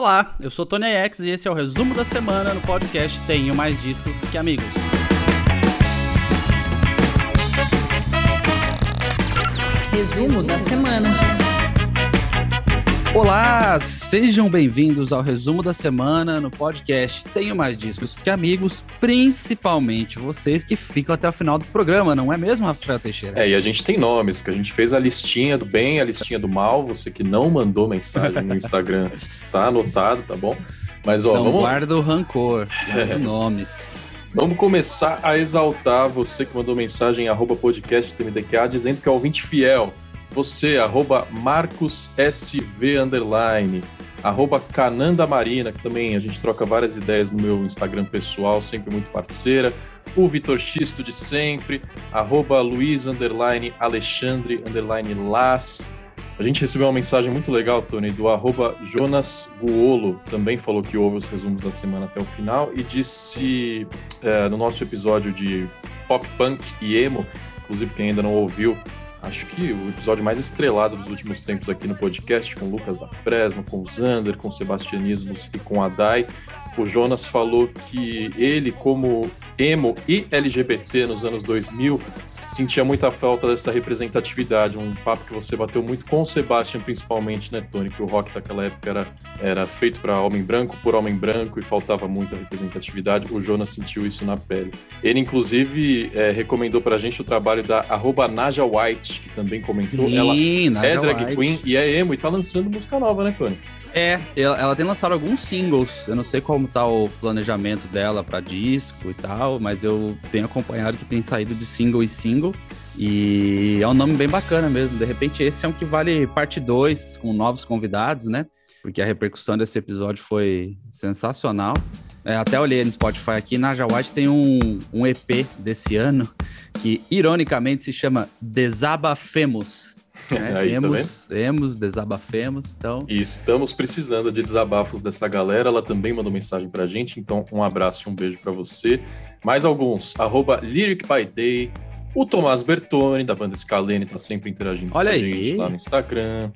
Olá, eu sou Tony X e esse é o resumo da semana no podcast Tenho Mais Discos que Amigos. Resumo da semana. Olá, sejam bem-vindos ao resumo da semana no podcast Tenho Mais Discos que Amigos, principalmente vocês que ficam até o final do programa, não é mesmo, Rafael Teixeira? É, e a gente tem nomes, porque a gente fez a listinha do bem, a listinha do mal. Você que não mandou mensagem no Instagram está anotado, tá bom? Mas ó, não vamos. guarda o rancor, guarda nomes. Vamos começar a exaltar você que mandou mensagem arroba podcast TMDQA dizendo que é ouvinte fiel. Você, arroba MarcosSV underline, arroba Cananda Marina, que também a gente troca várias ideias no meu Instagram pessoal, sempre muito parceira. O Vitor Xisto de sempre, arroba Luiz underline Alexandre underline Las. A gente recebeu uma mensagem muito legal, Tony, do arroba Jonas Guolo, também falou que ouve os resumos da semana até o final e disse é, no nosso episódio de pop punk e emo, inclusive quem ainda não ouviu, acho que o episódio mais estrelado dos últimos tempos aqui no podcast, com o Lucas da Fresno, com o Zander, com o Sebastianismos e com a Dai. O Jonas falou que ele, como emo e LGBT nos anos 2000, sentia muita falta dessa representatividade, um papo que você bateu muito com o Sebastian, principalmente, né, Tony? Que o rock daquela época era, era feito para homem branco, por homem branco, e faltava muita representatividade. O Jonas sentiu isso na pele. Ele, inclusive, é, recomendou para a gente o trabalho da arroba Naja White, que também comentou. Sim, ela Naja é drag White. queen e é emo, e tá lançando música nova, né, Tony? É, ela, ela tem lançado alguns singles. Eu não sei como tá o planejamento dela para disco e tal, mas eu tenho acompanhado que tem saído de single e single. E é um nome bem bacana mesmo. De repente, esse é um que vale parte 2, com novos convidados, né? Porque a repercussão desse episódio foi sensacional. É, até olhei no Spotify aqui, Naja White tem um, um EP desse ano que, ironicamente, se chama Desabafemos. Né? Aí, tá emos, emos, desabafemos. Então, E estamos precisando de desabafos dessa galera. Ela também mandou mensagem pra gente, então um abraço e um beijo pra você. Mais alguns, arroba Lyric by Day. O Tomás Bertoni, da banda Scalene, tá sempre interagindo Olha com a aí. gente lá no Instagram.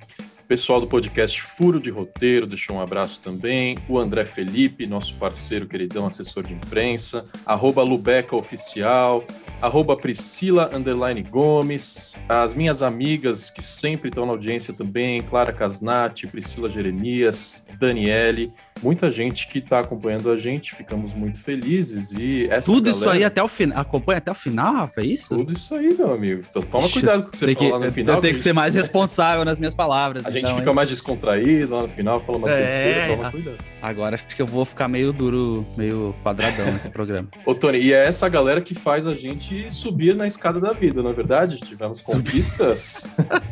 O pessoal do podcast Furo de Roteiro deixou um abraço também. O André Felipe, nosso parceiro queridão, assessor de imprensa. Arroba Lubeca Oficial. Arroba Priscila Underline Gomes. As minhas amigas que sempre estão na audiência também. Clara Casnati, Priscila Jeremias, Daniele. Muita gente que está acompanhando a gente. Ficamos muito felizes. E tudo isso galera- aí até o final. Acompanha até o final, Rafa, é isso? Tudo isso aí, meu amigo. Então, toma cuidado com o que você Tem que, fala lá no final. eu tenho que isso- ser mais responsável nas minhas palavras. A gente então, fica hein? mais descontraído lá no final, fala umas É. besteiras, toma cuidado. Agora acho que eu vou ficar meio duro, meio quadradão nesse programa. Ô, Tony, e é essa galera que faz a gente subir na escada da vida, na verdade. Tivemos conquistas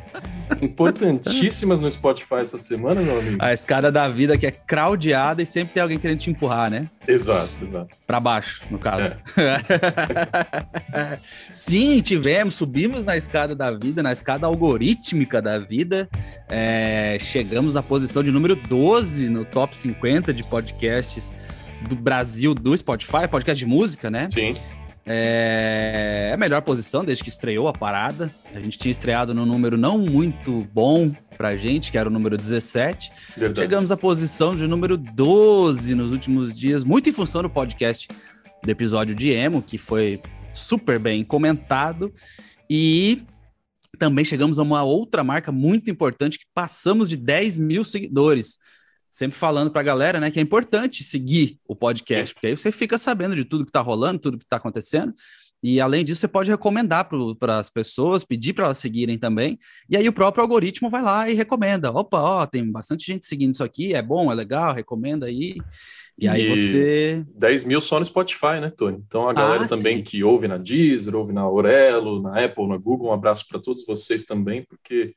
importantíssimas no Spotify essa semana, meu amigo. A escada da vida que é craudiada e sempre tem alguém querendo te empurrar, né? Exato, exato. Pra baixo, no caso. É. Sim, tivemos, subimos na escada da vida, na escada algorítmica da vida. É, chegamos à posição de número 12 no top 50 de podcasts do Brasil do Spotify, podcast de música, né? Sim. É a melhor posição desde que estreou a parada. A gente tinha estreado no número não muito bom pra gente, que era o número 17. Verdade. Chegamos à posição de número 12 nos últimos dias, muito em função do podcast do episódio de Emo, que foi super bem comentado. E também chegamos a uma outra marca muito importante, que passamos de 10 mil seguidores. Sempre falando pra galera, né, que é importante seguir o podcast, porque aí você fica sabendo de tudo que tá rolando, tudo que tá acontecendo. E além disso, você pode recomendar para as pessoas, pedir para elas seguirem também. E aí o próprio algoritmo vai lá e recomenda. Opa, ó, tem bastante gente seguindo isso aqui, é bom, é legal, recomenda aí. E aí E- você. 10 mil só no Spotify, né, Tony? Então a galera Ah, também sim. que ouve na Deezer, ouve na Aurelo, na Apple, na Google, um abraço para todos vocês também, porque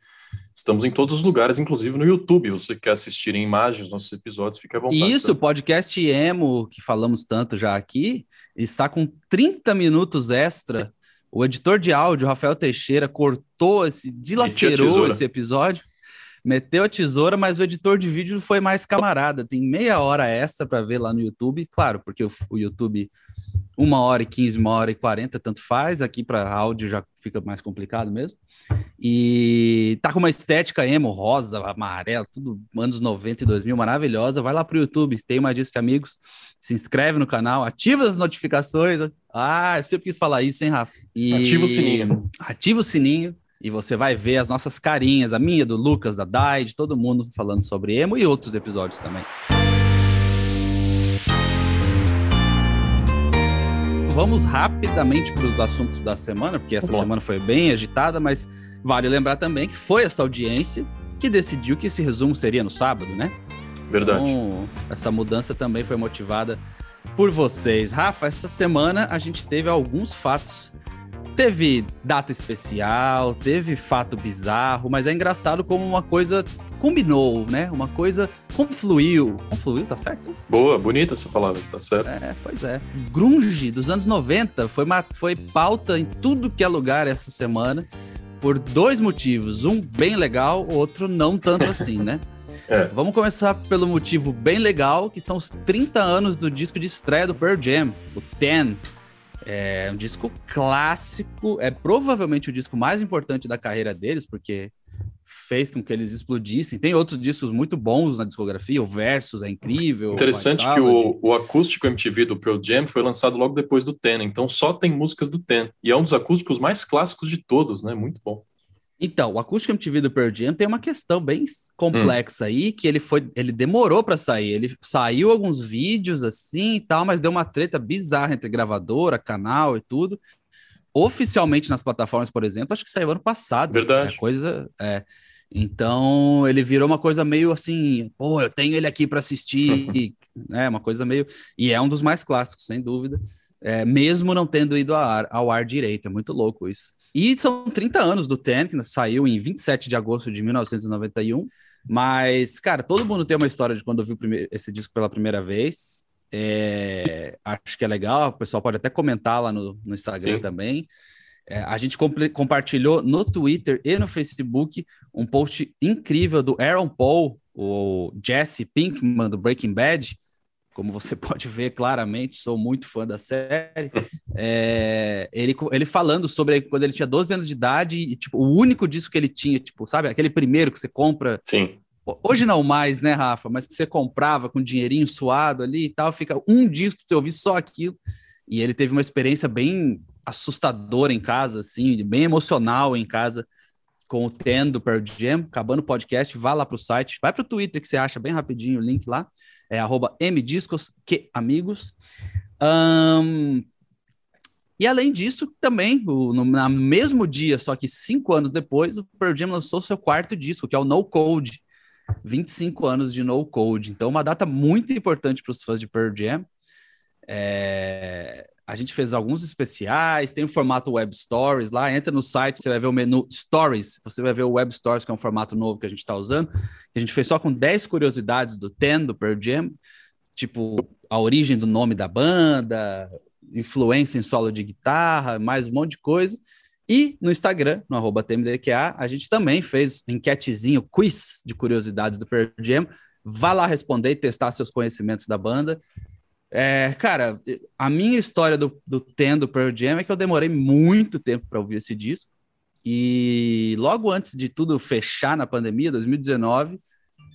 estamos em todos os lugares, inclusive no YouTube. Você quer assistir em imagens nossos episódios, fica à vontade. Isso, tá? o podcast Emo, que falamos tanto já aqui, está com 30 minutos extra. O editor de áudio, Rafael Teixeira, cortou esse, dilacerou esse episódio. meteu a tesoura, mas o editor de vídeo foi mais camarada. Tem meia hora extra para ver lá no YouTube, claro, porque o, o YouTube uma hora e quinze, uma hora e quarenta, tanto faz. Aqui para áudio já fica mais complicado mesmo. E tá com uma estética emo, rosa, amarelo, tudo anos 90 e 2000, maravilhosa. Vai lá pro YouTube, tem mais disso que amigos. Se inscreve no canal, ativa as notificações. Ah, eu sempre quis falar isso, hein, Rafa? E... Ativa o sininho. Ativa o sininho. E você vai ver as nossas carinhas, a minha, do Lucas, da Dai, de todo mundo falando sobre emo e outros episódios também. Vamos rapidamente para os assuntos da semana, porque essa Bom. semana foi bem agitada, mas vale lembrar também que foi essa audiência que decidiu que esse resumo seria no sábado, né? Verdade. Então, essa mudança também foi motivada por vocês. Rafa, essa semana a gente teve alguns fatos. Teve data especial, teve fato bizarro, mas é engraçado como uma coisa combinou, né? Uma coisa confluiu. Confluiu, tá certo? Boa, bonita essa palavra, tá certo. É, pois é. Grunge dos anos 90 foi, uma, foi pauta em tudo que é lugar essa semana por dois motivos. Um bem legal, outro não tanto assim, né? É. Vamos começar pelo motivo bem legal, que são os 30 anos do disco de estreia do Pearl Jam, o Ten. É um disco clássico, é provavelmente o disco mais importante da carreira deles, porque fez com que eles explodissem. Tem outros discos muito bons na discografia, o Versus é incrível. Interessante que o, o acústico MTV do Pearl Jam foi lançado logo depois do Ten, então só tem músicas do Ten. E é um dos acústicos mais clássicos de todos, né? Muito bom. Então, o acústico MTV do Pearl Jam tem uma questão bem complexa hum. aí, que ele foi, ele demorou para sair. Ele saiu alguns vídeos assim e tal, mas deu uma treta bizarra entre gravadora, canal e tudo oficialmente nas plataformas, por exemplo, acho que saiu ano passado. Verdade. É coisa. É. Então ele virou uma coisa meio assim, pô, eu tenho ele aqui para assistir, é uma coisa meio e é um dos mais clássicos, sem dúvida. É, mesmo não tendo ido ao ar, ao ar direito, é muito louco isso. E são 30 anos do Ten, que saiu em 27 de agosto de 1991. Mas, cara, todo mundo tem uma história de quando viu esse disco pela primeira vez. É, acho que é legal, o pessoal pode até comentar lá no, no Instagram Sim. também. É, a gente comp compartilhou no Twitter e no Facebook um post incrível do Aaron Paul, o Jesse Pinkman do Breaking Bad. Como você pode ver claramente, sou muito fã da série. É, ele, ele falando sobre quando ele tinha 12 anos de idade e, tipo, o único disco que ele tinha, tipo, sabe, aquele primeiro que você compra Sim. Hoje não mais, né, Rafa? Mas que você comprava com dinheirinho suado ali e tal, fica um disco pra você ouvir só aquilo. E ele teve uma experiência bem assustadora em casa, assim, bem emocional em casa com o Ten do Pearl Jam. Acabando o podcast, vá lá pro site, vai pro Twitter que você acha bem rapidinho o link lá. É arroba mdiscos que amigos. Um, e além disso, também, o, no, no, mesmo dia, só que cinco anos depois, o Pearl Jam lançou seu quarto disco, que é o No Code, 25 anos de no code. Então, uma data muito importante para os fãs de Pearl Jam. É... A gente fez alguns especiais, tem o formato Web Stories lá. Entra no site, você vai ver o menu Stories, você vai ver o Web Stories, que é um formato novo que a gente está usando. A gente fez só com 10 curiosidades do Ten, do Pearl Jam, tipo a origem do nome da banda, influência em solo de guitarra, mais um monte de coisa. E no Instagram, no arroba TMDQA, a gente também fez enquetezinho, quiz de curiosidades do Pearl Jam. Vá lá responder e testar seus conhecimentos da banda. É, cara, a minha história do, do Ten do Pearl Jam é que eu demorei muito tempo para ouvir esse disco. E logo antes de tudo fechar na pandemia, 2019,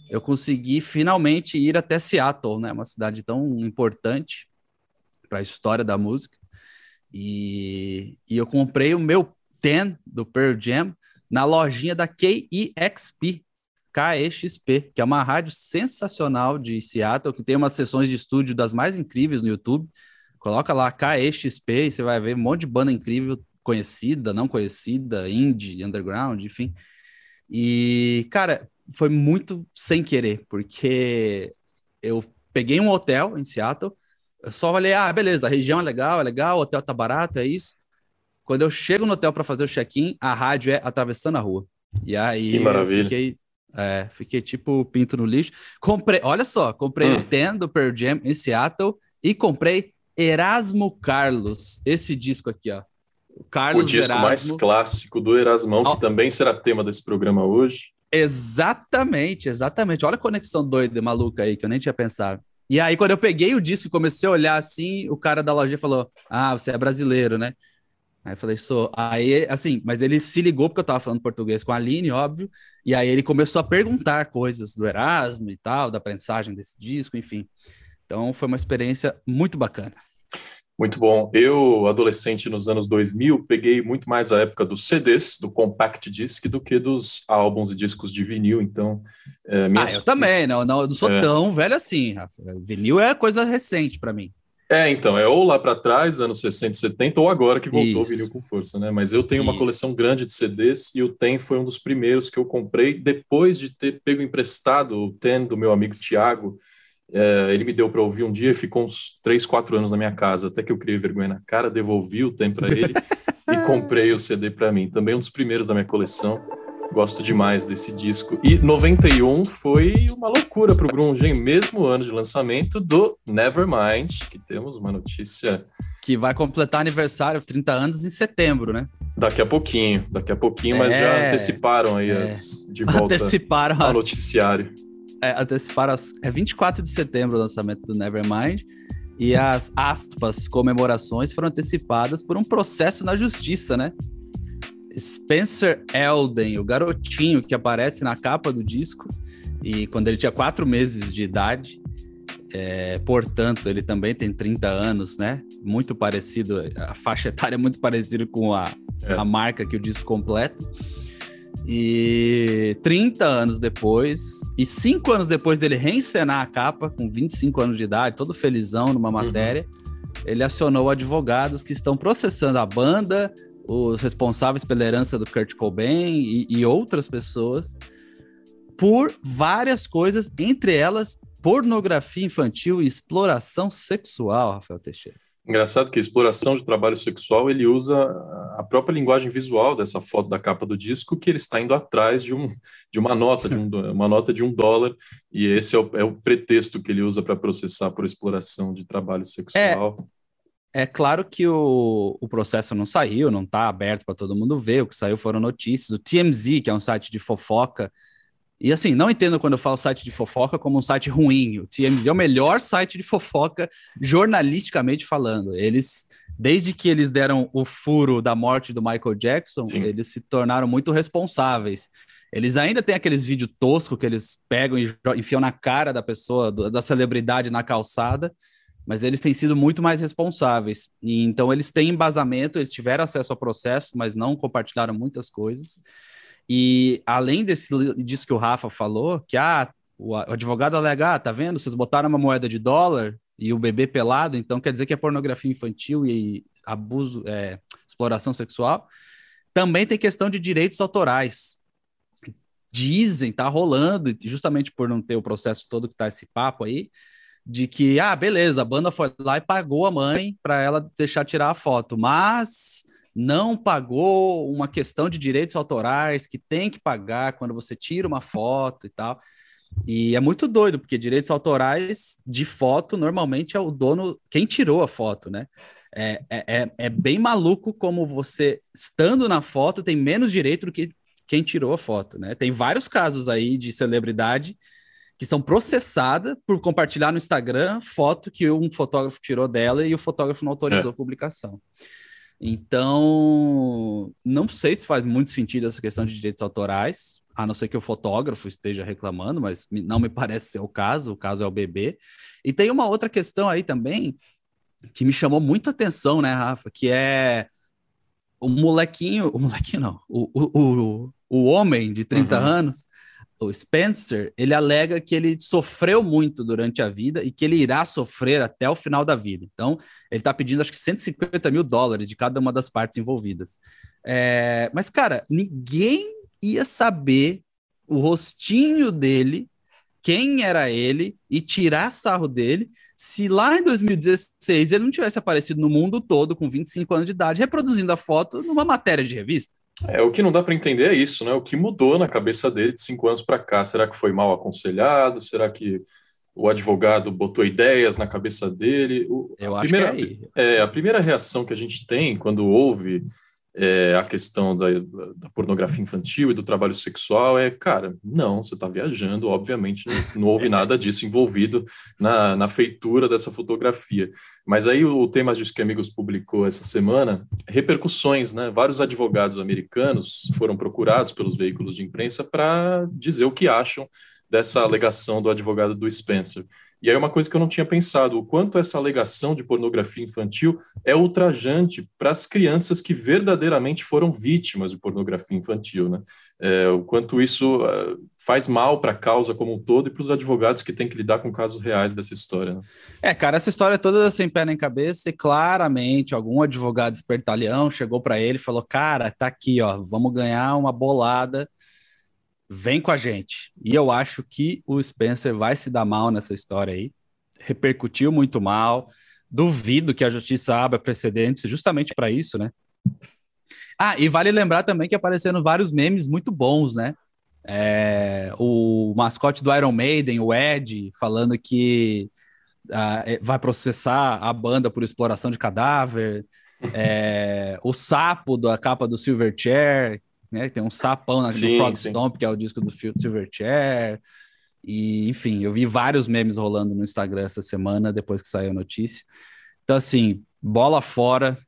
eu consegui finalmente ir até Seattle, né? Uma cidade tão importante para a história da música. E, e eu comprei o meu 10 do Pearl Jam na lojinha da KEXP, KEXP, que é uma rádio sensacional de Seattle, que tem umas sessões de estúdio das mais incríveis no YouTube. Coloca lá KEXP e você vai ver um monte de banda incrível, conhecida, não conhecida, indie, underground, enfim. E, cara, foi muito sem querer, porque eu peguei um hotel em Seattle, eu só falei, ah, beleza, a região é legal, é legal, o hotel tá barato, é isso. Quando eu chego no hotel para fazer o check-in, a rádio é atravessando a rua. E aí que maravilha. fiquei, é, fiquei tipo pinto no lixo. Comprei, olha só, comprei hum. o Ten do Pearl Jam em Seattle e comprei Erasmo Carlos, esse disco aqui, ó. O, Carlos o disco Erasmo. mais clássico do Erasmão, que também será tema desse programa hoje. Exatamente, exatamente. Olha a conexão doida, maluca aí, que eu nem tinha pensado. E aí, quando eu peguei o disco e comecei a olhar assim, o cara da loja falou: Ah, você é brasileiro, né? Aí eu falei, sou. Aí, assim, mas ele se ligou porque eu tava falando português com a Aline, óbvio. E aí ele começou a perguntar coisas do Erasmo e tal, da prensagem desse disco, enfim. Então foi uma experiência muito bacana. Muito bom. Eu, adolescente nos anos 2000, peguei muito mais a época dos CDs, do compact disc, do que dos álbuns e discos de vinil. Então, é, minhas... ah, eu também. Não, não, não sou é... tão velho assim, Rafa. Vinil é coisa recente para mim. É, então, é ou lá para trás, anos 60 e 70, ou agora que voltou o vinil com força, né? Mas eu tenho Isso. uma coleção grande de CDs e o Ten foi um dos primeiros que eu comprei depois de ter pego emprestado o Ten do meu amigo Tiago, é, ele me deu para ouvir um dia e ficou uns 3, 4 anos na minha casa, até que eu criei vergonha na cara, devolvi o tempo para ele e comprei o CD para mim. Também um dos primeiros da minha coleção. Gosto demais desse disco. E 91 foi uma loucura para o Grunge, hein? Mesmo ano de lançamento do Nevermind, que temos uma notícia. Que vai completar aniversário, 30 anos, em setembro, né? Daqui a pouquinho, daqui a pouquinho, é, mas já é. anteciparam aí é. as de volta anteciparam ao as... noticiário é, anteciparam. As, é 24 de setembro o lançamento do Nevermind. E as aspas, comemorações foram antecipadas por um processo na justiça, né? Spencer Elden, o garotinho que aparece na capa do disco, e quando ele tinha quatro meses de idade, é, portanto, ele também tem 30 anos, né? Muito parecido, a faixa etária é muito parecida com a, é. a marca que o disco completa. E 30 anos depois, e 5 anos depois dele reencenar a capa, com 25 anos de idade, todo felizão numa uhum. matéria, uhum. ele acionou advogados que estão processando a banda, os responsáveis pela herança do Kurt Cobain e, e outras pessoas por várias coisas, entre elas pornografia infantil e exploração sexual, Rafael Teixeira. Engraçado que a exploração de trabalho sexual ele usa a própria linguagem visual dessa foto da capa do disco, que ele está indo atrás de, um, de uma nota, de um, uma nota de um dólar, e esse é o, é o pretexto que ele usa para processar por exploração de trabalho sexual. É, é claro que o, o processo não saiu, não está aberto para todo mundo ver, o que saiu foram notícias. O TMZ, que é um site de fofoca, e assim, não entendo quando eu falo site de fofoca como um site ruim. O TMZ é o melhor site de fofoca jornalisticamente falando. Eles, desde que eles deram o furo da morte do Michael Jackson, Sim. eles se tornaram muito responsáveis. Eles ainda têm aqueles vídeos toscos que eles pegam e enfiam na cara da pessoa, da celebridade na calçada, mas eles têm sido muito mais responsáveis. E, então, eles têm embasamento, eles tiveram acesso ao processo, mas não compartilharam muitas coisas. E além desse, disso que o Rafa falou, que ah, o advogado alega, ah, tá vendo? Vocês botaram uma moeda de dólar e o bebê pelado, então quer dizer que é pornografia infantil e abuso, é, exploração sexual. Também tem questão de direitos autorais. Dizem, tá rolando, justamente por não ter o processo todo que tá esse papo aí, de que, ah, beleza, a banda foi lá e pagou a mãe para ela deixar tirar a foto, mas não pagou uma questão de direitos autorais que tem que pagar quando você tira uma foto e tal. E é muito doido, porque direitos autorais de foto normalmente é o dono, quem tirou a foto, né? É, é, é, é bem maluco como você, estando na foto, tem menos direito do que quem tirou a foto, né? Tem vários casos aí de celebridade que são processadas por compartilhar no Instagram foto que um fotógrafo tirou dela e o fotógrafo não autorizou é. a publicação. Então, não sei se faz muito sentido essa questão de direitos autorais, a não ser que o fotógrafo esteja reclamando, mas não me parece ser o caso, o caso é o bebê. E tem uma outra questão aí também que me chamou muito a atenção, né, Rafa, que é o molequinho, o molequinho não, o, o, o, o homem de 30 uhum. anos o Spencer, ele alega que ele sofreu muito durante a vida e que ele irá sofrer até o final da vida. Então, ele está pedindo acho que 150 mil dólares de cada uma das partes envolvidas. É, mas, cara, ninguém ia saber o rostinho dele, quem era ele, e tirar sarro dele se lá em 2016 ele não tivesse aparecido no mundo todo com 25 anos de idade, reproduzindo a foto numa matéria de revista. É, o que não dá para entender é isso, né? O que mudou na cabeça dele de cinco anos para cá? Será que foi mal aconselhado? Será que o advogado botou ideias na cabeça dele? O, Eu acho primeira, que é, é A primeira reação que a gente tem quando ouve é, a questão da, da, pornografia infantil e do trabalho sexual é, cara, não, você está viajando, obviamente não, não, houve nada disso envolvido na, na feitura dessa fotografia. Mas aí o, tema disso que Amigos publicou essa semana, repercussões, né? Vários advogados americanos foram procurados pelos veículos de imprensa para dizer o que acham dessa alegação do advogado do Spencer. E aí uma coisa que eu não tinha pensado, o quanto essa alegação de pornografia infantil é ultrajante para as crianças que verdadeiramente foram vítimas de pornografia infantil, né? É, o quanto isso uh, faz mal para a causa como um todo e para os advogados que têm que lidar com casos reais dessa história. Né? É, cara, essa história toda sem pé nem cabeça e claramente algum advogado espertalhão chegou para ele e falou, cara, tá aqui, ó, vamos ganhar uma bolada vem com a gente. E eu acho que o Spencer vai se dar mal nessa história aí. Repercutiu muito mal. Duvido que a justiça abra precedentes justamente para isso, né? Ah, e vale lembrar também que apareceram vários memes muito bons, né? É, o mascote do Iron Maiden, o Ed, falando que uh, vai processar a banda por exploração de cadáver. É, o sapo da capa do Silverchair, né? Tem um sapão na, sim, do Frog sim. Stomp, que é o disco do Silverchair. E, enfim, eu vi vários memes rolando no Instagram essa semana, depois que saiu a notícia. Então, assim, bola fora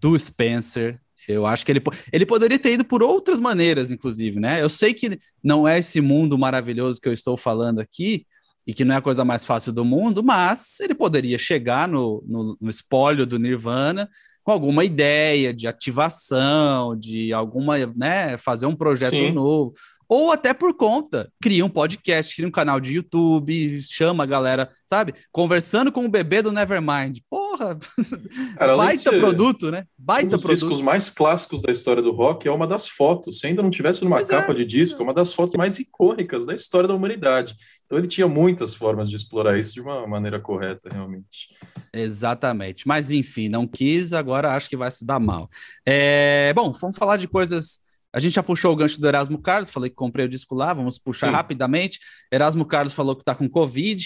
do Spencer. Eu acho que ele, ele poderia ter ido por outras maneiras, inclusive, né? Eu sei que não é esse mundo maravilhoso que eu estou falando aqui, e que não é a coisa mais fácil do mundo, mas ele poderia chegar no, no, no espólio do Nirvana com alguma ideia de ativação, de alguma, né, fazer um projeto Sim. novo, ou até por conta, cria um podcast, cria um canal de YouTube, chama a galera, sabe? Conversando com o bebê do Nevermind. Porra! Cara, Baita produto, né? Baita um dos produto. discos mais clássicos da história do rock é uma das fotos. Se ainda não tivesse numa pois capa é. de disco, é uma das fotos mais icônicas da história da humanidade. Então ele tinha muitas formas de explorar isso de uma maneira correta, realmente. Exatamente. Mas enfim, não quis, agora acho que vai se dar mal. É... Bom, vamos falar de coisas a gente já puxou o gancho do Erasmo Carlos, falei que comprei o disco lá, vamos puxar Sim. rapidamente. Erasmo Carlos falou que está com Covid,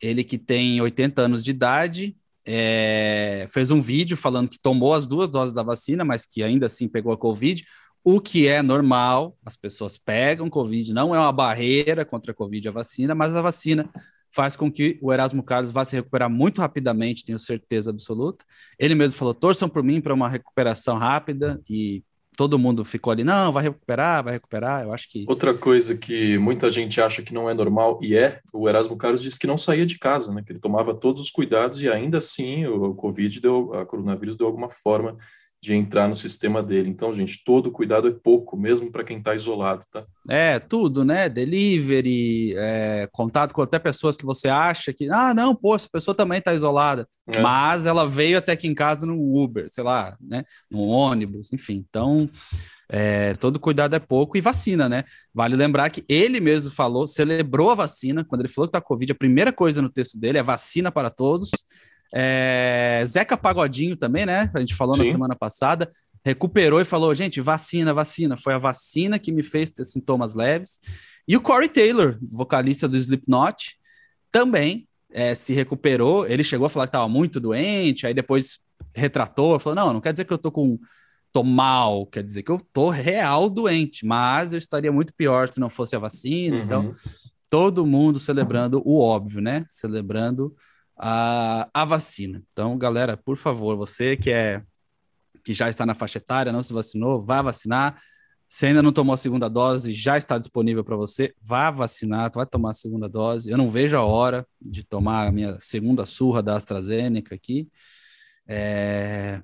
ele que tem 80 anos de idade, é, fez um vídeo falando que tomou as duas doses da vacina, mas que ainda assim pegou a Covid, o que é normal, as pessoas pegam Covid, não é uma barreira contra a Covid a vacina, mas a vacina faz com que o Erasmo Carlos vá se recuperar muito rapidamente, tenho certeza absoluta. Ele mesmo falou: torçam por mim para uma recuperação rápida e todo mundo ficou ali, não, vai recuperar, vai recuperar. Eu acho que. Outra coisa que muita gente acha que não é normal, e é, o Erasmo Carlos disse que não saía de casa, né? Que ele tomava todos os cuidados e ainda assim o Covid deu, a coronavírus deu alguma forma de entrar no sistema dele. Então, gente, todo cuidado é pouco, mesmo para quem está isolado, tá? É, tudo, né? Delivery, é, contato com até pessoas que você acha que, ah, não, pô, essa pessoa também está isolada, é. mas ela veio até aqui em casa no Uber, sei lá, né? No ônibus, enfim. Então, é, todo cuidado é pouco e vacina, né? Vale lembrar que ele mesmo falou, celebrou a vacina, quando ele falou que tá Covid, a primeira coisa no texto dele é vacina para todos. É, Zeca Pagodinho também, né? A gente falou Sim. na semana passada, recuperou e falou: gente, vacina, vacina. Foi a vacina que me fez ter sintomas leves. E o Corey Taylor, vocalista do Slipknot, também é, se recuperou. Ele chegou a falar que estava muito doente, aí depois retratou, falou: não, não quer dizer que eu tô com. tô mal, quer dizer que eu tô real doente, mas eu estaria muito pior se não fosse a vacina. Então, uhum. Então, todo mundo celebrando o óbvio, né? Celebrando a, a vacina. Então, galera, por favor, você que é que já está na faixa etária, não se vacinou, vá vacinar. Se ainda não tomou a segunda dose, já está disponível para você. Vá vacinar, vai tomar a segunda dose. Eu não vejo a hora de tomar a minha segunda surra da AstraZeneca aqui, é,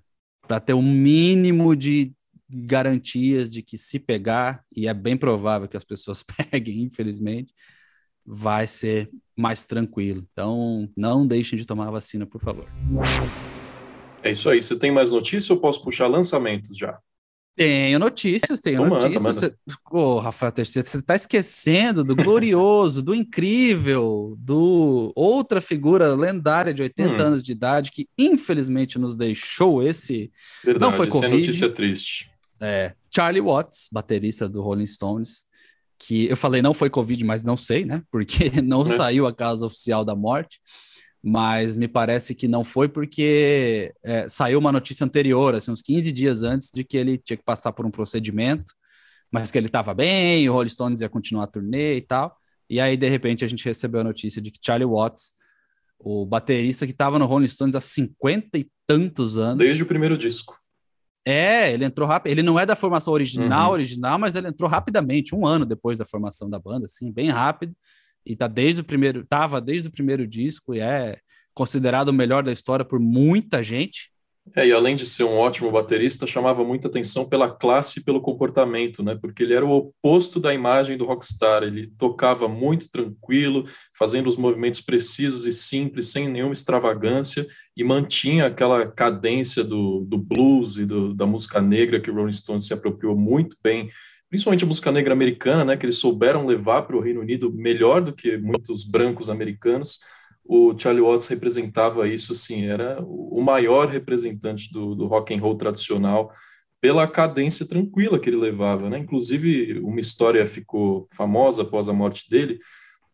para ter um mínimo de garantias de que se pegar, e é bem provável que as pessoas peguem, infelizmente, vai ser mais tranquilo. Então, não deixem de tomar a vacina, por favor. É isso aí. Você tem mais notícias ou posso puxar lançamentos já? Tenho notícias, tenho então notícias. Manda, manda. Você... Oh, Rafael Teixeira, você está esquecendo do glorioso, do incrível, do outra figura lendária de 80 hum. anos de idade que infelizmente nos deixou esse. Verdade, não foi Covid. Essa é notícia triste. É, Charlie Watts, baterista do Rolling Stones, que eu falei não foi Covid, mas não sei, né? Porque não é. saiu a causa oficial da morte. mas me parece que não foi porque é, saiu uma notícia anterior, assim, uns 15 dias antes de que ele tinha que passar por um procedimento, mas que ele estava bem, o Rolling Stones ia continuar a turnê e tal. E aí, de repente, a gente recebeu a notícia de que Charlie Watts, o baterista que estava no Rolling Stones há 50 e tantos anos. Desde o primeiro disco. É, ele entrou rápido. Ele não é da formação original, uhum. original, mas ele entrou rapidamente, um ano depois da formação da banda, assim, bem rápido e tá desde o primeiro, tava desde o primeiro disco e é considerado o melhor da história por muita gente. É, e além de ser um ótimo baterista, chamava muita atenção pela classe e pelo comportamento, né? Porque ele era o oposto da imagem do rockstar. Ele tocava muito tranquilo, fazendo os movimentos precisos e simples, sem nenhuma extravagância, e mantinha aquela cadência do, do blues e do, da música negra que o Rolling Stones se apropriou muito bem principalmente a música negra americana, né, que eles souberam levar para o Reino Unido melhor do que muitos brancos americanos. O Charlie Watts representava isso, assim, era o maior representante do, do rock and roll tradicional pela cadência tranquila que ele levava, né? Inclusive, uma história ficou famosa após a morte dele,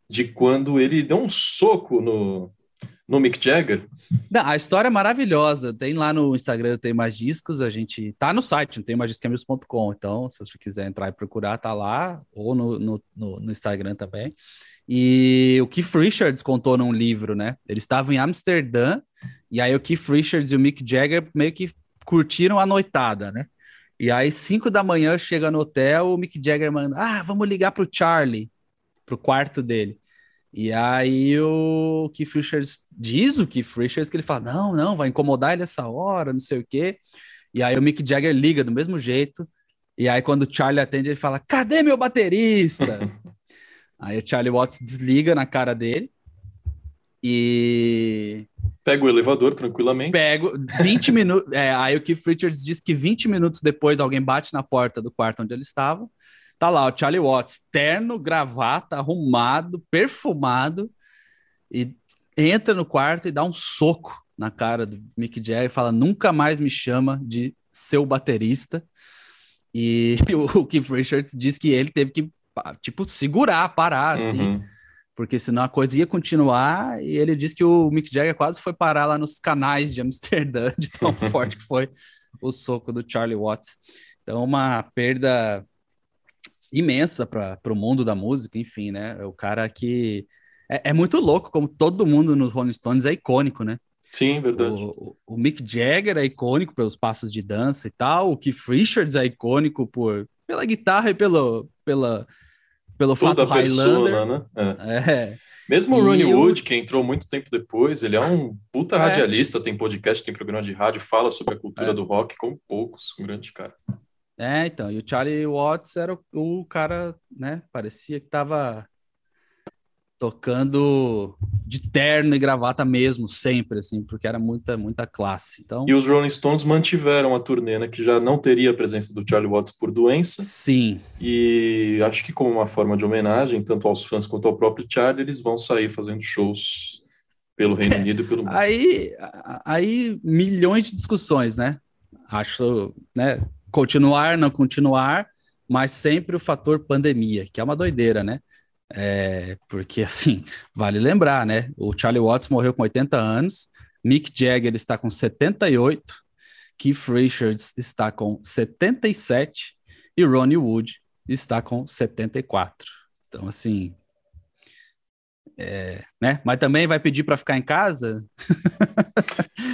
de quando ele deu um soco no, no Mick Jagger. Não, a história é maravilhosa. Tem lá no Instagram, tem mais discos. A gente tá no site, tem mais. Então, se você quiser entrar e procurar, tá lá, ou no, no, no, no Instagram também. E o Keith Richards contou num livro, né? Eles estavam em Amsterdã, e aí o Keith Richards e o Mick Jagger meio que curtiram a noitada, né? E aí, cinco da manhã, chega no hotel, o Mick Jagger manda: Ah, vamos ligar pro Charlie, pro quarto dele. E aí o Keith Richards diz o Keith Richards que ele fala: não, não, vai incomodar ele essa hora, não sei o quê. E aí o Mick Jagger liga do mesmo jeito. E aí quando o Charlie atende, ele fala: cadê meu baterista? aí o Charlie Watts desliga na cara dele. E. Pega o elevador tranquilamente. Pego 20 minutos. É, aí o Keith Richards diz que 20 minutos depois alguém bate na porta do quarto onde ele estava. Tá lá o Charlie Watts, terno, gravata, arrumado, perfumado, e entra no quarto e dá um soco na cara do Mick Jagger e fala: nunca mais me chama de seu baterista. E o Keith Richards diz que ele teve que, tipo, segurar, parar, assim, uhum. porque senão a coisa ia continuar. E ele disse que o Mick Jagger quase foi parar lá nos canais de Amsterdã, de tão forte que foi o soco do Charlie Watts. Então, uma perda imensa para o mundo da música, enfim, né? É o cara que. É, é, muito louco como todo mundo nos Rolling Stones é icônico, né? Sim, verdade. O, o, Mick Jagger é icônico pelos passos de dança e tal, o Keith Richards é icônico por, pela guitarra e pelo, pela, pelo Toda fato Highlander. Persona, né? É. é. Mesmo o Ronnie Wood, que entrou muito tempo depois, ele é um puta é. radialista, tem podcast, tem programa de rádio, fala sobre a cultura é. do rock como poucos, um grande cara. É, então, e o Charlie Watts era o, o cara, né? Parecia que tava tocando de terno e gravata mesmo, sempre, assim, porque era muita, muita classe. Então... E os Rolling Stones mantiveram a turnê, né, que já não teria a presença do Charlie Watts por doença. Sim. E acho que como uma forma de homenagem, tanto aos fãs quanto ao próprio Charlie, eles vão sair fazendo shows pelo Reino Unido e pelo mundo. Aí, aí milhões de discussões, né? Acho, né? continuar, não continuar, mas sempre o fator pandemia, que é uma doideira, né? É, porque, assim, vale lembrar, né? O Charlie Watts morreu com 80 anos, Mick Jagger está com 78, Keith Richards está com 77 e Ronnie Wood está com 74. Então, assim, é, né? Mas também vai pedir para ficar em casa?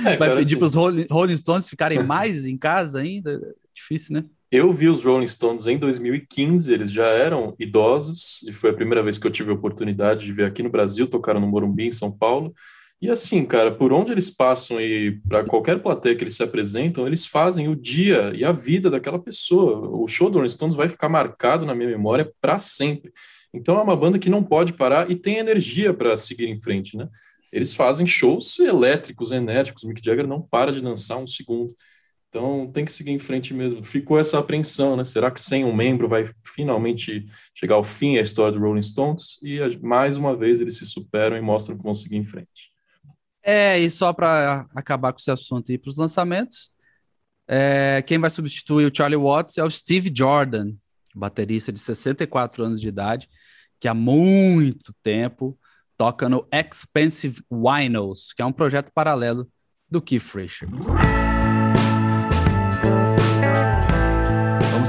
É, vai pedir assim... para os Rolling Stones ficarem mais em casa ainda? Difícil, né? Eu vi os Rolling Stones em 2015, eles já eram idosos, e foi a primeira vez que eu tive a oportunidade de ver aqui no Brasil, tocaram no Morumbi, em São Paulo. E assim, cara, por onde eles passam e para qualquer plateia que eles se apresentam, eles fazem o dia e a vida daquela pessoa. O show do Rolling Stones vai ficar marcado na minha memória para sempre. Então é uma banda que não pode parar e tem energia para seguir em frente, né? Eles fazem shows elétricos, enérgicos. Mick Jagger não para de dançar um segundo. Então tem que seguir em frente mesmo. Ficou essa apreensão, né? Será que sem um membro vai finalmente chegar ao fim a história do Rolling Stones? E mais uma vez eles se superam e mostram que vão seguir em frente. É, e só para acabar com esse assunto e para os lançamentos, é, quem vai substituir o Charlie Watts é o Steve Jordan, baterista de 64 anos de idade, que há muito tempo toca no Expensive Winos, que é um projeto paralelo do Keith Richards.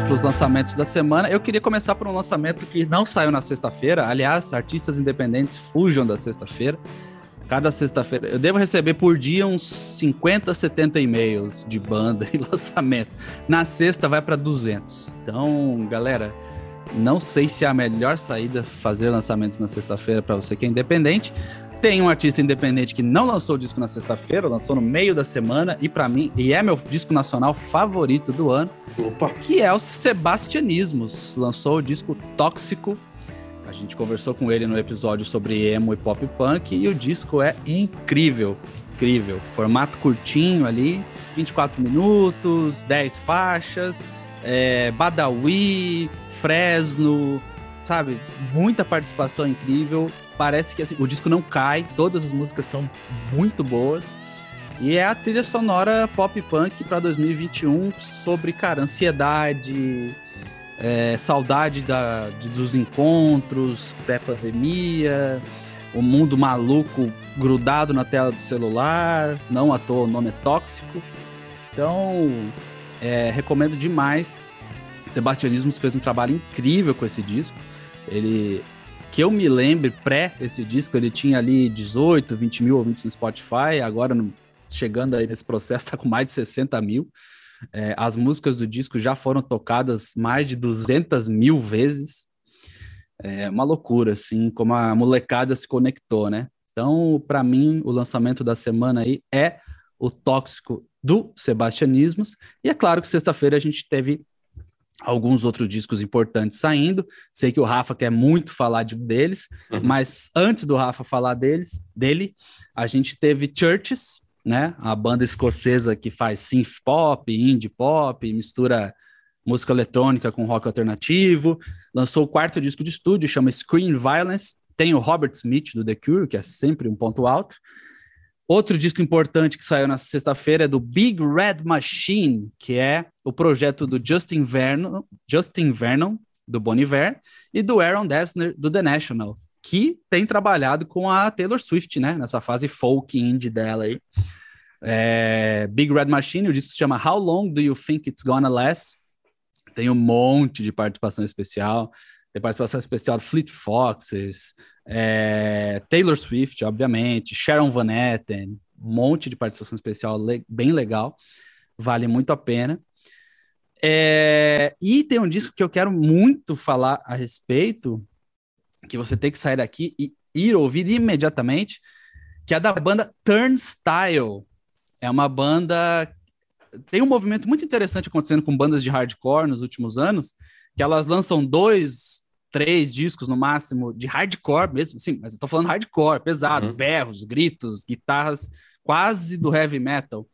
Para os lançamentos da semana. Eu queria começar por um lançamento que não saiu na sexta-feira. Aliás, artistas independentes fujam da sexta-feira. Cada sexta-feira. Eu devo receber por dia uns 50, 70 e-mails de banda e lançamento. Na sexta vai para 200. Então, galera, não sei se é a melhor saída fazer lançamentos na sexta-feira para você que é independente. Tem um artista independente que não lançou o disco na sexta-feira, lançou no meio da semana e para mim e é meu disco nacional favorito do ano, Opa. que é o Sebastianismos. Lançou o disco Tóxico. A gente conversou com ele no episódio sobre emo e pop punk e o disco é incrível, incrível. Formato curtinho ali, 24 minutos, 10 faixas, é, Badawi, Fresno, sabe? Muita participação incrível. Parece que assim, o disco não cai, todas as músicas são muito boas. E é a trilha sonora pop punk para 2021 sobre, cara, ansiedade, é, saudade da, de, dos encontros, pré-pandemia, o mundo maluco grudado na tela do celular, não à toa o nome é tóxico. Então, é, recomendo demais Sebastianismos fez um trabalho incrível com esse disco. Ele, que eu me lembre, pré esse disco, ele tinha ali 18, 20 mil ouvintes no Spotify, agora no, chegando aí nesse processo está com mais de 60 mil. É, as músicas do disco já foram tocadas mais de 200 mil vezes. É uma loucura, assim, como a molecada se conectou, né? Então, para mim, o lançamento da semana aí é o Tóxico do Sebastianismos. E é claro que sexta-feira a gente teve alguns outros discos importantes saindo. Sei que o Rafa quer muito falar de deles, uhum. mas antes do Rafa falar deles, dele, a gente teve Churches, né? A banda escocesa que faz synth pop, indie pop, mistura música eletrônica com rock alternativo. Lançou o quarto disco de estúdio, chama Screen Violence. Tem o Robert Smith do The Cure, que é sempre um ponto alto. Outro disco importante que saiu na sexta-feira é do Big Red Machine, que é o projeto do Justin Vernon, Justin Vernon do Bon Iver, e do Aaron Dessner, do The National, que tem trabalhado com a Taylor Swift, né? Nessa fase folk indie dela aí. É, Big Red Machine, o disco se chama How Long Do You Think It's Gonna Last? Tem um monte de participação especial. Tem participação especial Fleet Foxes, é, Taylor Swift, obviamente, Sharon Van Etten, um monte de participação especial le bem legal, vale muito a pena. É, e tem um disco que eu quero muito falar a respeito, que você tem que sair daqui e ir ouvir imediatamente, que é da banda Turnstile. É uma banda. Tem um movimento muito interessante acontecendo com bandas de hardcore nos últimos anos, que elas lançam dois, três discos no máximo de hardcore mesmo, sim, mas eu tô falando hardcore, pesado, uhum. berros, gritos, guitarras quase do heavy metal.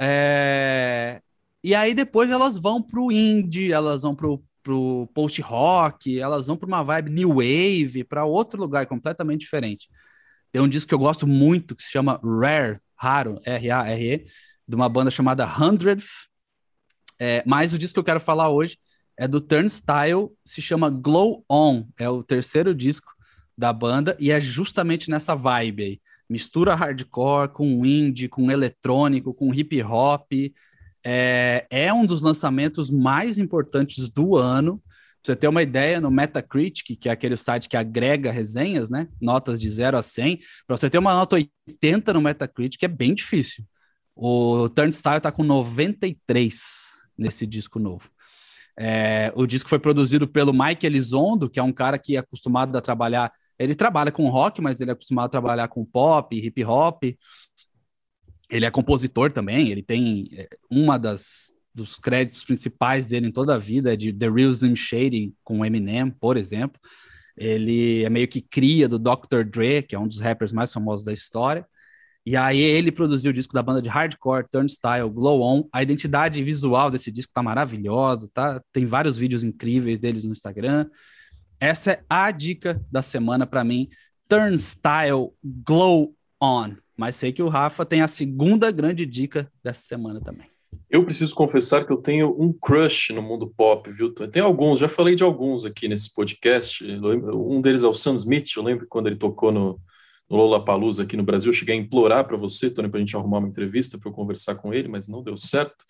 É... E aí depois elas vão pro indie, elas vão pro, pro post rock, elas vão para uma vibe new wave, para outro lugar completamente diferente. Tem um disco que eu gosto muito que se chama Rare, Raro, R-A-R-E, de uma banda chamada Hundredth. É, mas o disco que eu quero falar hoje é do Turnstile, se chama Glow On, é o terceiro disco da banda e é justamente nessa vibe aí. Mistura hardcore com indie, com eletrônico, com hip hop. É, é um dos lançamentos mais importantes do ano. Pra você ter uma ideia, no Metacritic, que é aquele site que agrega resenhas, né? Notas de 0 a 100. Para você ter uma nota 80 no Metacritic é bem difícil. O Turnstile está com 93 nesse disco novo. É, o disco foi produzido pelo Mike Elizondo, que é um cara que é acostumado a trabalhar. Ele trabalha com rock, mas ele é acostumado a trabalhar com pop, hip hop. Ele é compositor também. Ele tem é, uma das dos créditos principais dele em toda a vida é de The Real Slim Shady com Eminem, por exemplo. Ele é meio que cria do Dr. Dre, que é um dos rappers mais famosos da história. E aí ele produziu o disco da banda de hardcore Turnstile, Glow On. A identidade visual desse disco tá maravilhosa, tá? Tem vários vídeos incríveis deles no Instagram. Essa é a dica da semana para mim, Turnstile Glow On. Mas sei que o Rafa tem a segunda grande dica dessa semana também. Eu preciso confessar que eu tenho um crush no mundo pop, viu? Tem alguns, já falei de alguns aqui nesse podcast. Um deles é o Sam Smith, eu lembro quando ele tocou no, no Lollapalooza aqui no Brasil. Eu cheguei a implorar para você, Tony, para a gente arrumar uma entrevista para eu conversar com ele, mas não deu certo.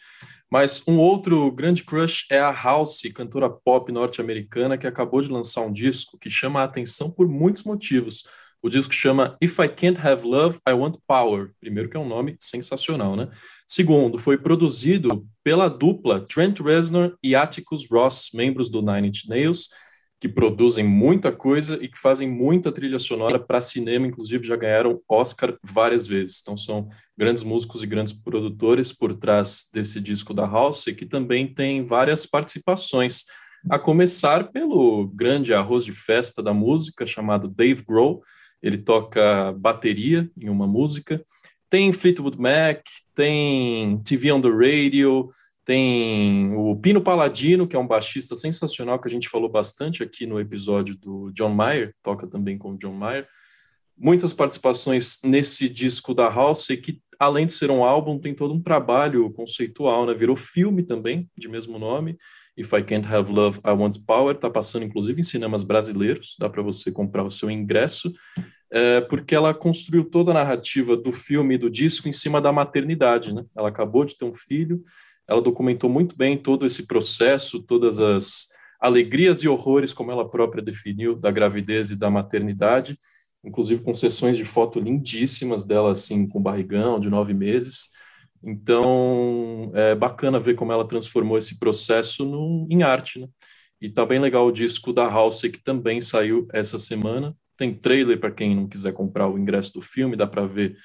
Mas um outro grande crush é a Halsey, cantora pop norte-americana, que acabou de lançar um disco que chama a atenção por muitos motivos. O disco chama If I Can't Have Love, I Want Power. Primeiro, que é um nome sensacional, né? Segundo, foi produzido pela dupla Trent Reznor e Atticus Ross, membros do Nine Inch Nails, que produzem muita coisa e que fazem muita trilha sonora para cinema, inclusive já ganharam Oscar várias vezes. Então são grandes músicos e grandes produtores por trás desse disco da House, que também tem várias participações. A começar pelo grande arroz de festa da música chamado Dave Grohl, ele toca bateria em uma música. Tem Fleetwood Mac, tem TV on the Radio, tem o Pino Paladino, que é um baixista sensacional, que a gente falou bastante aqui no episódio do John Mayer, toca também com o John Mayer. Muitas participações nesse disco da House, que além de ser um álbum, tem todo um trabalho conceitual, né? Virou filme também, de mesmo nome. If I Can't Have Love, I Want Power, está passando inclusive em cinemas brasileiros, dá para você comprar o seu ingresso, é, porque ela construiu toda a narrativa do filme e do disco em cima da maternidade, né? Ela acabou de ter um filho, ela documentou muito bem todo esse processo, todas as alegrias e horrores, como ela própria definiu, da gravidez e da maternidade, inclusive com sessões de foto lindíssimas dela, assim, com barrigão, de nove meses. Então, é bacana ver como ela transformou esse processo no, em arte, né? E tá bem legal o disco da House, que também saiu essa semana. Tem trailer para quem não quiser comprar o ingresso do filme, dá para ver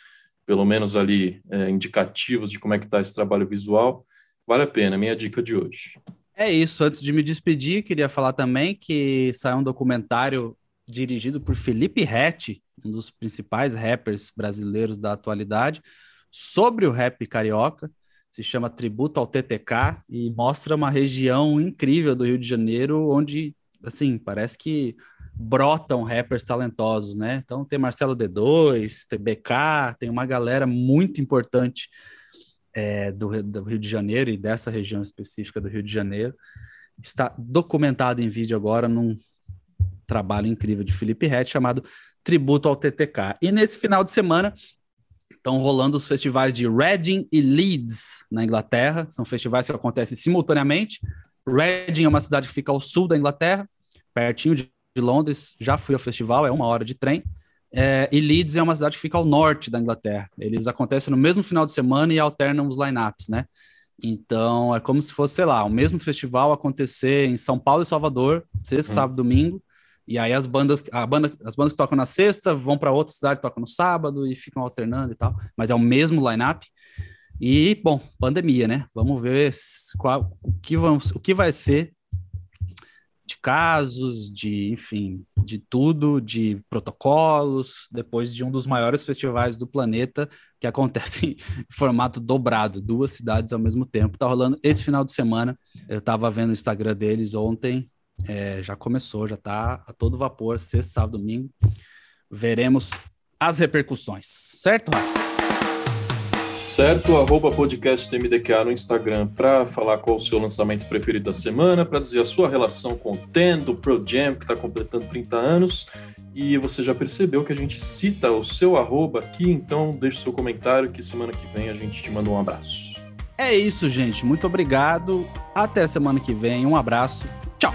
pelo menos ali é, indicativos de como é que tá esse trabalho visual. Vale a pena, minha dica de hoje. É isso. Antes de me despedir, queria falar também que saiu um documentário dirigido por Felipe Rett, um dos principais rappers brasileiros da atualidade, sobre o rap carioca. Se chama Tributo ao TTK e mostra uma região incrível do Rio de Janeiro, onde, assim, parece que brotam rappers talentosos, né? Então tem Marcelo D2, tem tem uma galera muito importante é, do, do, Rio de Janeiro e dessa região específica do Rio de Janeiro. Está documentado em vídeo agora num trabalho incrível de Felipe Rett chamado Tributo ao TTK. E nesse final de semana estão rolando os festivais de Reading e Leeds na Inglaterra. São festivais que acontecem simultaneamente. Reading é uma cidade que fica ao sul da Inglaterra, pertinho de Londres. Já fui ao festival, é uma hora de trem. É, e Leeds é uma cidade que fica ao norte da Inglaterra. Eles acontecem no mesmo final de semana e alternam os lineups, né? Então é como se fosse, sei lá, o mesmo festival acontecer em São Paulo e Salvador, sexta, hum. sábado, domingo. E aí as bandas, a banda, as bandas que tocam na sexta vão para outra cidade, tocam no sábado e ficam alternando e tal. Mas é o mesmo lineup. E bom, pandemia, né? Vamos ver qual, o que vamos, o que vai ser de casos, de, enfim, de tudo, de protocolos, depois de um dos maiores festivais do planeta, que acontece em formato dobrado, duas cidades ao mesmo tempo. Tá rolando esse final de semana. Eu estava vendo o Instagram deles ontem, é, já começou, já está a todo vapor, sexta, sábado, domingo. Veremos as repercussões, certo, Rafa? Certo, arroba podcast no Instagram para falar qual o seu lançamento preferido da semana, para dizer a sua relação com o TEN do Pro Jam, que está completando 30 anos. E você já percebeu que a gente cita o seu arroba aqui, então deixe seu comentário que semana que vem a gente te manda um abraço. É isso, gente. Muito obrigado. Até semana que vem. Um abraço. Tchau.